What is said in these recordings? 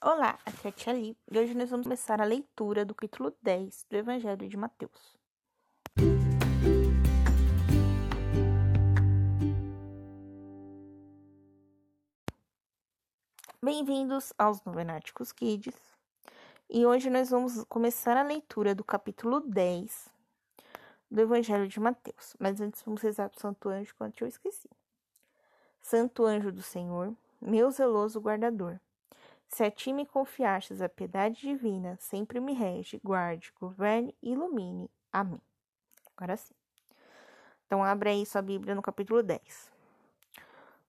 Olá, aqui é a Tia Li e hoje nós vamos começar a leitura do capítulo 10 do Evangelho de Mateus. Bem-vindos aos Novenáticos Kids e hoje nós vamos começar a leitura do capítulo 10 do Evangelho de Mateus. Mas antes vamos rezar para o Santo Anjo, quanto eu esqueci. Santo Anjo do Senhor, meu zeloso guardador se a ti me confiastes a piedade divina, sempre me rege, guarde, governe e ilumine. Amém. Agora sim. Então, abre aí sua Bíblia no capítulo 10.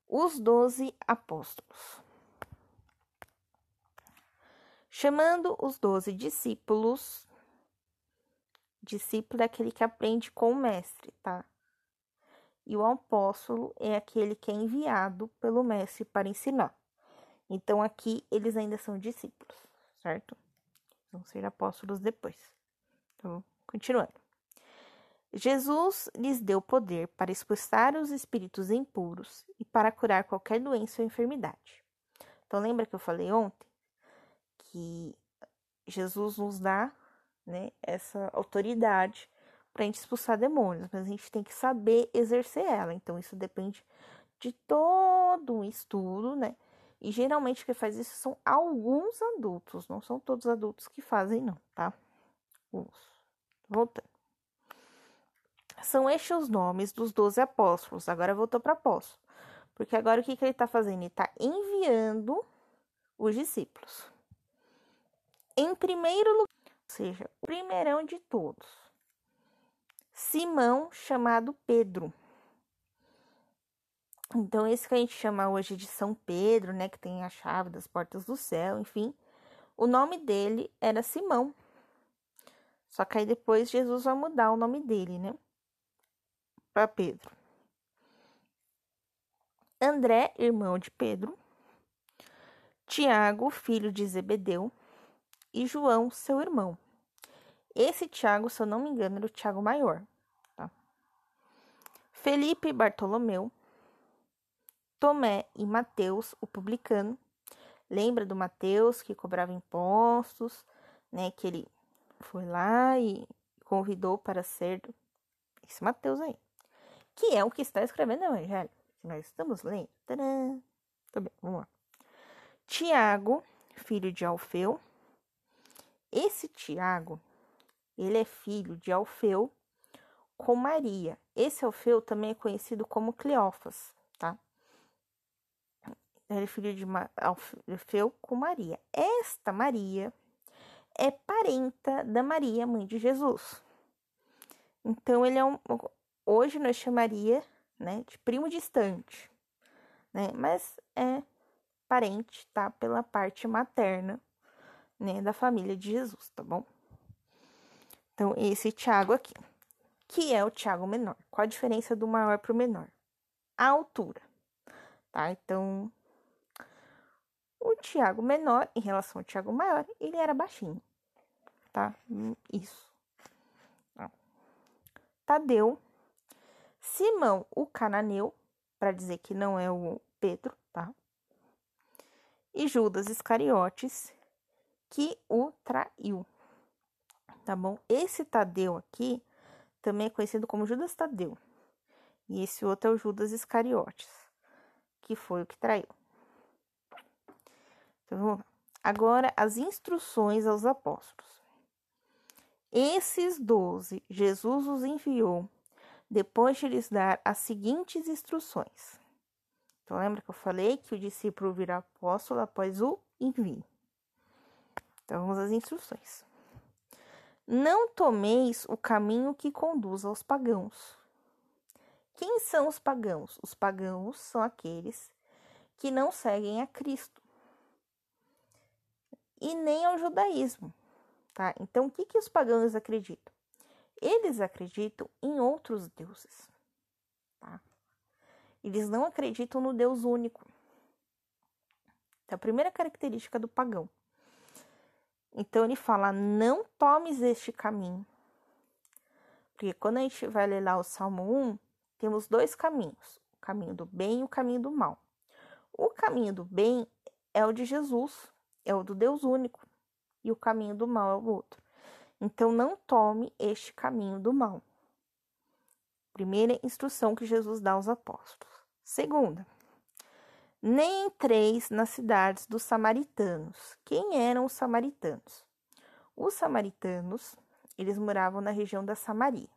Os doze apóstolos. Chamando os doze discípulos, discípulo é aquele que aprende com o mestre, tá? E o apóstolo é aquele que é enviado pelo mestre para ensinar. Então aqui eles ainda são discípulos, certo? Vão ser apóstolos depois. Então, continuando. Jesus lhes deu poder para expulsar os espíritos impuros e para curar qualquer doença ou enfermidade. Então, lembra que eu falei ontem que Jesus nos dá né, essa autoridade para a gente expulsar demônios, mas a gente tem que saber exercer ela. Então, isso depende de todo um estudo, né? E geralmente quem faz isso são alguns adultos, não são todos adultos que fazem, não, tá? Voltando. São estes os nomes dos doze apóstolos. Agora voltou para apóstolo. Porque agora o que, que ele está fazendo? Ele está enviando os discípulos. Em primeiro lugar, ou seja, o primeirão de todos, Simão, chamado Pedro então, esse que a gente chama hoje de São Pedro, né, que tem a chave das portas do céu, enfim, o nome dele era Simão. Só que aí depois Jesus vai mudar o nome dele, né, para Pedro. André, irmão de Pedro. Tiago, filho de Zebedeu. E João, seu irmão. Esse Tiago, se eu não me engano, era o Tiago maior. Tá? Felipe Bartolomeu. Tomé e Mateus, o publicano. Lembra do Mateus que cobrava impostos, né? Que ele foi lá e convidou para ser esse Mateus aí, que é o que está escrevendo o Evangelho, nós estamos lendo. Tá bem, vamos lá. Tiago, filho de Alfeu. Esse Tiago, ele é filho de Alfeu com Maria. Esse Alfeu também é conhecido como Cleófas, tá? era filho de Alfeu com Maria. Esta Maria é parenta da Maria, mãe de Jesus. Então, ele é um. Hoje nós chamaria né, de primo distante, né? Mas é parente, tá? Pela parte materna, né? Da família de Jesus, tá bom? Então, esse Tiago aqui, que é o Tiago menor. Qual a diferença do maior para o menor? A altura, tá? Então, o Tiago menor, em relação ao Tiago maior, ele era baixinho, tá? Isso. Tadeu, Simão, o cananeu, para dizer que não é o Pedro, tá? E Judas Iscariotes, que o traiu, tá bom? Esse Tadeu aqui também é conhecido como Judas Tadeu. E esse outro é o Judas Iscariotes, que foi o que traiu. Então, agora as instruções aos apóstolos. Esses doze, Jesus os enviou depois de lhes dar as seguintes instruções. Então, lembra que eu falei que o discípulo virá apóstolo após o envio? Então, vamos às instruções. Não tomeis o caminho que conduz aos pagãos. Quem são os pagãos? Os pagãos são aqueles que não seguem a Cristo e nem ao judaísmo, tá? Então, o que, que os pagãos acreditam? Eles acreditam em outros deuses, tá? Eles não acreditam no Deus único. Então, a primeira característica do pagão. Então, ele fala: não tomes este caminho. Porque quando a gente vai ler lá o Salmo 1, temos dois caminhos: o caminho do bem e o caminho do mal. O caminho do bem é o de Jesus, é o do Deus único e o caminho do mal é o outro. Então não tome este caminho do mal. Primeira instrução que Jesus dá aos apóstolos. Segunda, nem entreis nas cidades dos samaritanos. Quem eram os samaritanos? Os samaritanos, eles moravam na região da Samaria.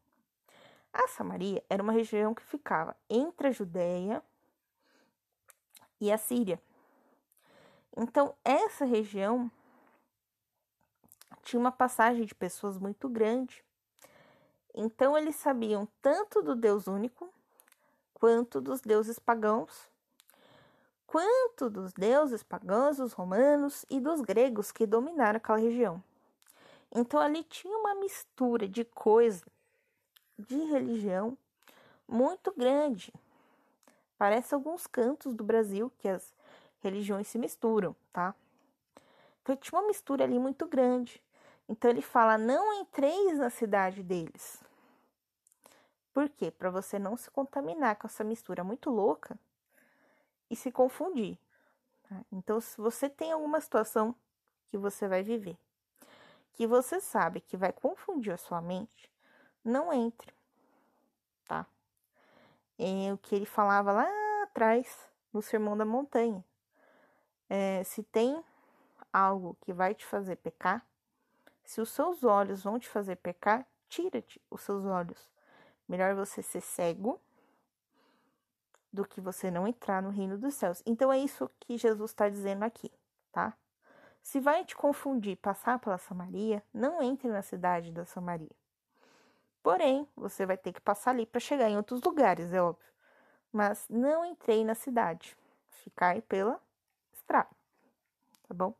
A Samaria era uma região que ficava entre a Judéia e a Síria. Então, essa região tinha uma passagem de pessoas muito grande. Então, eles sabiam tanto do Deus único, quanto dos deuses pagãos, quanto dos deuses pagãos, dos romanos e dos gregos que dominaram aquela região. Então, ali tinha uma mistura de coisa de religião muito grande. Parece alguns cantos do Brasil que as religiões se misturam, tá? Então tinha uma mistura ali muito grande. Então ele fala: não entreis na cidade deles. Por quê? Para você não se contaminar com essa mistura muito louca e se confundir. Tá? Então, se você tem alguma situação que você vai viver, que você sabe que vai confundir a sua mente, não entre, tá? É o que ele falava lá atrás no Sermão da Montanha. É, se tem algo que vai te fazer pecar, se os seus olhos vão te fazer pecar, tira-te os seus olhos. Melhor você ser cego do que você não entrar no reino dos céus. Então é isso que Jesus está dizendo aqui, tá? Se vai te confundir passar pela Samaria, não entre na cidade da Samaria. Porém, você vai ter que passar ali para chegar em outros lugares, é óbvio. Mas não entrei na cidade. Ficai pela estrada. Tá bom?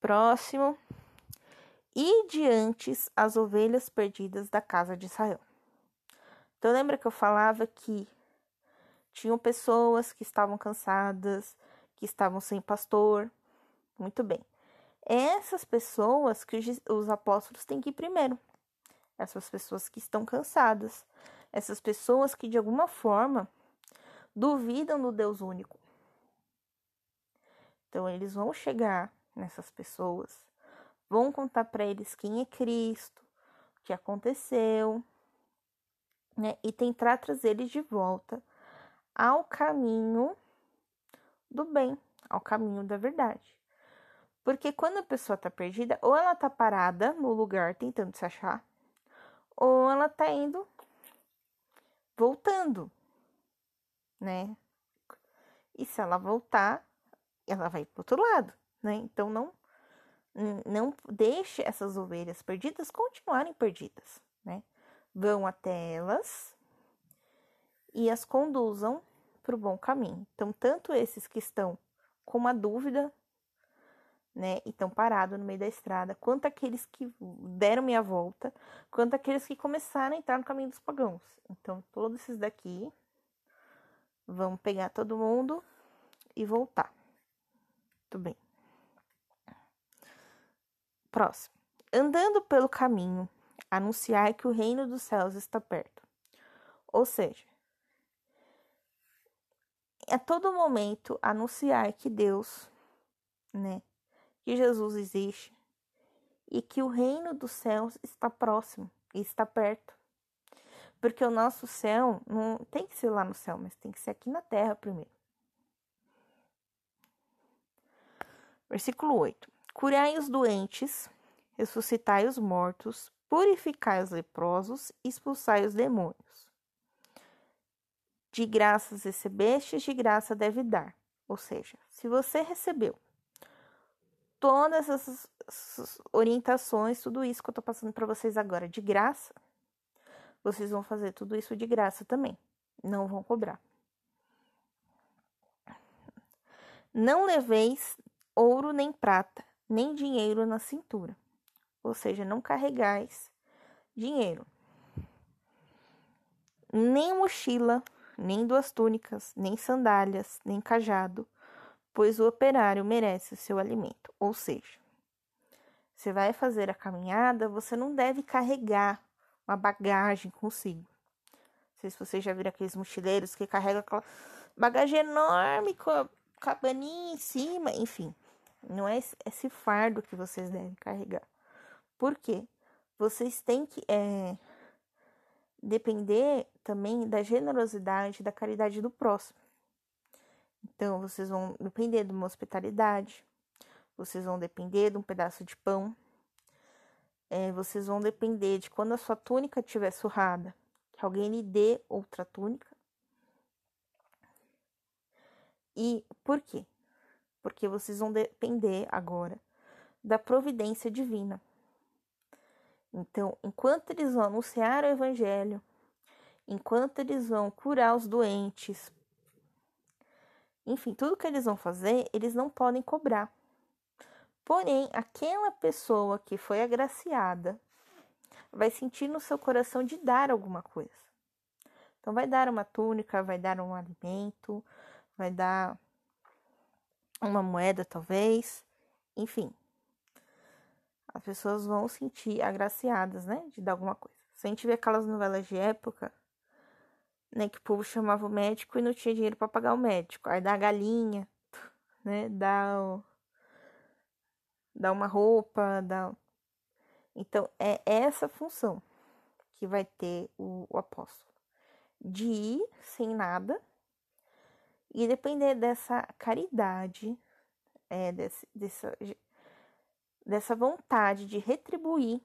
Próximo. E diante as ovelhas perdidas da casa de Israel. Então, lembra que eu falava que tinham pessoas que estavam cansadas, que estavam sem pastor? Muito bem. Essas pessoas que os apóstolos têm que ir primeiro essas pessoas que estão cansadas, essas pessoas que de alguma forma duvidam do Deus único. Então eles vão chegar nessas pessoas, vão contar para eles quem é Cristo, o que aconteceu, né? E tentar trazer eles de volta ao caminho do bem, ao caminho da verdade. Porque quando a pessoa tá perdida, ou ela tá parada no lugar tentando se achar, ou ela tá indo voltando, né? E se ela voltar, ela vai pro outro lado, né? Então não não deixe essas ovelhas perdidas continuarem perdidas, né? Vão até elas e as conduzam para o bom caminho. Então, tanto esses que estão com uma dúvida né, e estão parados no meio da estrada, quanto aqueles que deram minha volta, quanto aqueles que começaram a entrar no caminho dos pagãos. Então, todos esses daqui vão pegar todo mundo e voltar. Tudo bem. Próximo. Andando pelo caminho, anunciar que o reino dos céus está perto. Ou seja, a todo momento anunciar que Deus, né, que Jesus existe e que o reino dos céus está próximo e está perto. Porque o nosso céu não tem que ser lá no céu, mas tem que ser aqui na terra primeiro. Versículo 8: Curai os doentes, ressuscitai os mortos, purificai os leprosos, expulsai os demônios. De graças recebestes, de graça deve dar. Ou seja, se você recebeu todas essas orientações, tudo isso que eu tô passando para vocês agora de graça, vocês vão fazer tudo isso de graça também. Não vão cobrar. Não leveis ouro nem prata, nem dinheiro na cintura. Ou seja, não carregais dinheiro. Nem mochila, nem duas túnicas, nem sandálias, nem cajado, pois o operário merece o seu alimento. Ou seja, você vai fazer a caminhada, você não deve carregar uma bagagem consigo. Não sei se vocês já viram aqueles mochileiros que carregam aquela bagagem enorme com, cabaninha em cima, enfim. Não é esse fardo que vocês devem carregar. Por quê? Vocês têm que é, depender também da generosidade, da caridade do próximo. Então, vocês vão depender de uma hospitalidade, vocês vão depender de um pedaço de pão, é, vocês vão depender de quando a sua túnica estiver surrada, que alguém lhe dê outra túnica. E por quê? Porque vocês vão depender agora da providência divina. Então, enquanto eles vão anunciar o evangelho, enquanto eles vão curar os doentes, enfim, tudo que eles vão fazer, eles não podem cobrar. Porém, aquela pessoa que foi agraciada vai sentir no seu coração de dar alguma coisa. Então, vai dar uma túnica, vai dar um alimento, vai dar uma moeda, talvez, enfim. As pessoas vão sentir agraciadas, né, de dar alguma coisa. Se a gente vê aquelas novelas de época, né, que o povo chamava o médico e não tinha dinheiro para pagar o médico. Aí dá a galinha, né, dá o... dá uma roupa, dá Então é essa função que vai ter o, o apóstolo de ir sem nada e depender dessa caridade, é, desse, dessa, dessa vontade de retribuir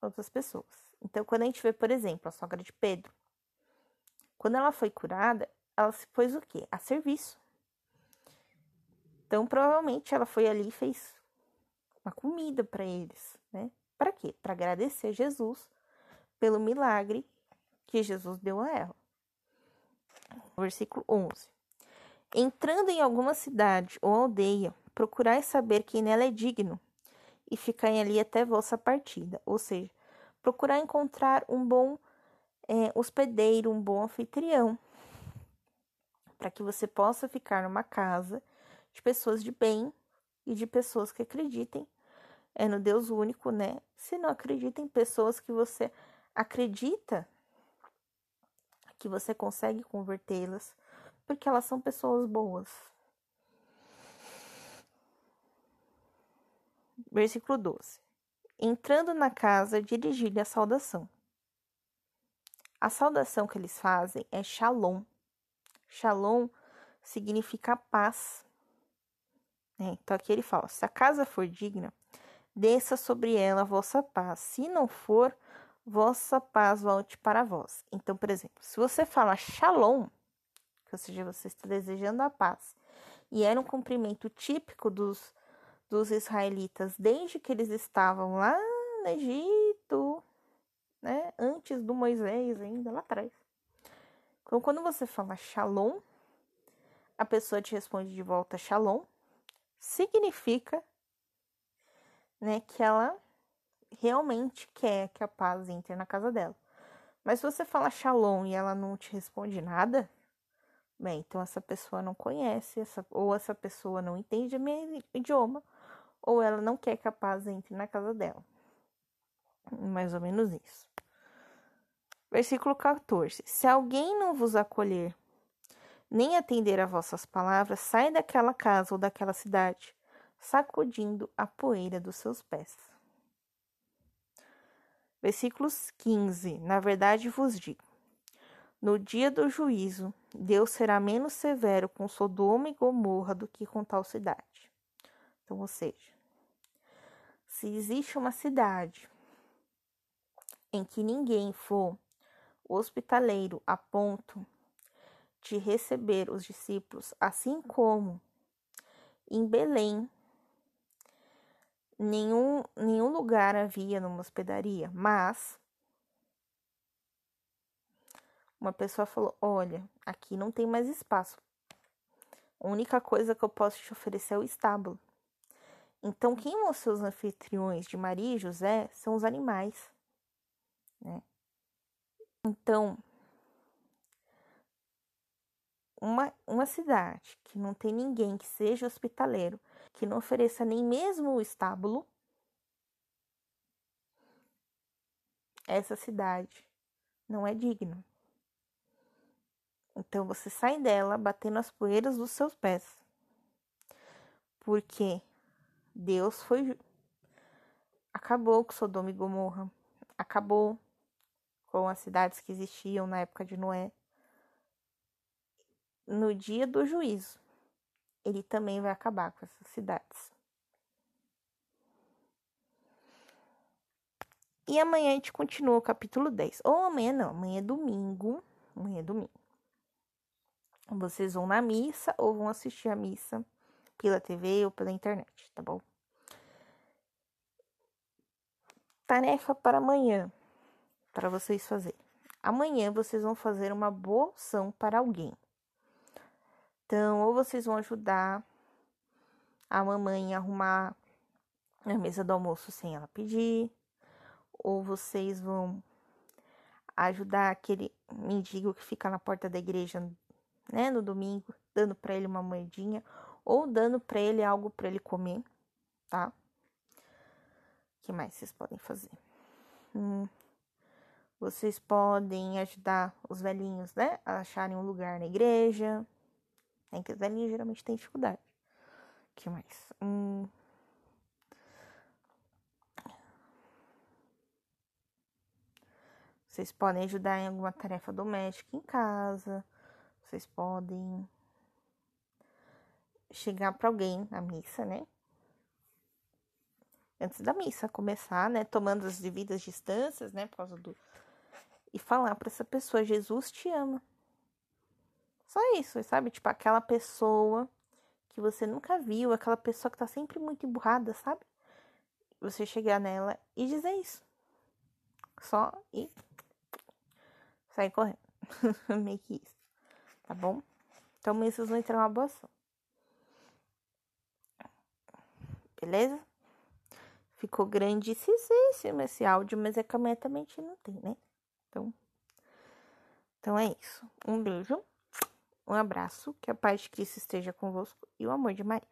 outras pessoas. Então, quando a gente vê, por exemplo, a sogra de Pedro, quando ela foi curada, ela se pôs o quê? A serviço. Então, provavelmente ela foi ali e fez uma comida para eles, né? Para quê? Para agradecer Jesus pelo milagre que Jesus deu a ela. Versículo 11. Entrando em alguma cidade ou aldeia, procurai saber quem nela é digno e ficai ali até vossa partida. Ou seja, procurar encontrar um bom é, hospedeiro, um bom anfitrião, para que você possa ficar numa casa de pessoas de bem e de pessoas que acreditem é no Deus único, né? Se não acreditem, pessoas que você acredita que você consegue convertê-las, porque elas são pessoas boas. Versículo 12. Entrando na casa, dirigi-lhe a saudação. A saudação que eles fazem é Shalom. Shalom significa paz. É, então aqui ele fala: se a casa for digna, desça sobre ela a vossa paz. Se não for, vossa paz volte para vós. Então, por exemplo, se você fala Shalom, ou seja, você está desejando a paz, e era um cumprimento típico dos, dos israelitas desde que eles estavam lá no Egito, né? Antes do Moisés, ainda lá atrás. Então, quando você fala shalom, a pessoa te responde de volta shalom, significa, né, que ela realmente quer que a paz entre na casa dela. Mas se você fala shalom e ela não te responde nada, bem, então essa pessoa não conhece, essa, ou essa pessoa não entende meu idioma, ou ela não quer que a paz entre na casa dela. Mais ou menos isso. Versículo 14: Se alguém não vos acolher, nem atender a vossas palavras, sai daquela casa ou daquela cidade, sacudindo a poeira dos seus pés. Versículos 15: Na verdade vos digo: no dia do juízo, Deus será menos severo com Sodoma e Gomorra do que com tal cidade. Então, ou seja, se existe uma cidade em que ninguém for hospitaleiro a ponto de receber os discípulos, assim como em Belém nenhum, nenhum lugar havia numa hospedaria, mas uma pessoa falou: Olha, aqui não tem mais espaço. A única coisa que eu posso te oferecer é o estábulo. Então, quem ser os anfitriões de Maria e José são os animais. Né? Então, uma, uma cidade que não tem ninguém que seja hospitaleiro, que não ofereça nem mesmo o estábulo, essa cidade não é digna. Então você sai dela batendo as poeiras dos seus pés. Porque Deus foi. Acabou com Sodoma e Gomorra. Acabou com as cidades que existiam na época de Noé. No dia do juízo, ele também vai acabar com essas cidades. E amanhã a gente continua o capítulo 10. Ou amanhã não, amanhã é domingo. Amanhã é domingo. Vocês vão na missa ou vão assistir a missa pela TV ou pela internet, tá bom? Tarefa para amanhã, para vocês fazerem. Amanhã vocês vão fazer uma boa ação para alguém. Então, ou vocês vão ajudar a mamãe a arrumar a mesa do almoço sem ela pedir, ou vocês vão ajudar aquele mendigo que fica na porta da igreja, né, no domingo, dando para ele uma moedinha, ou dando para ele algo para ele comer, tá? O que mais vocês podem fazer? Hum, vocês podem ajudar os velhinhos, né, a acharem um lugar na igreja. É que os velhinhos geralmente têm dificuldade. O que mais? Hum, Vocês podem ajudar em alguma tarefa doméstica em casa. Vocês podem chegar para alguém na missa, né? Antes da missa começar, né? Tomando as devidas distâncias, né? Por causa do. E falar para essa pessoa: Jesus te ama. Só isso, sabe? Tipo, aquela pessoa que você nunca viu, aquela pessoa que tá sempre muito emburrada, sabe? Você chegar nela e dizer isso. Só e sair correndo. Meio que isso. Tá bom? Então, vão entrar uma boa ação. Beleza? Ficou grandíssimo esse áudio, mas é que amanhã também não tem, né? Então, então é isso. Um beijo, um abraço, que a paz de Cristo esteja convosco e o amor de Maria.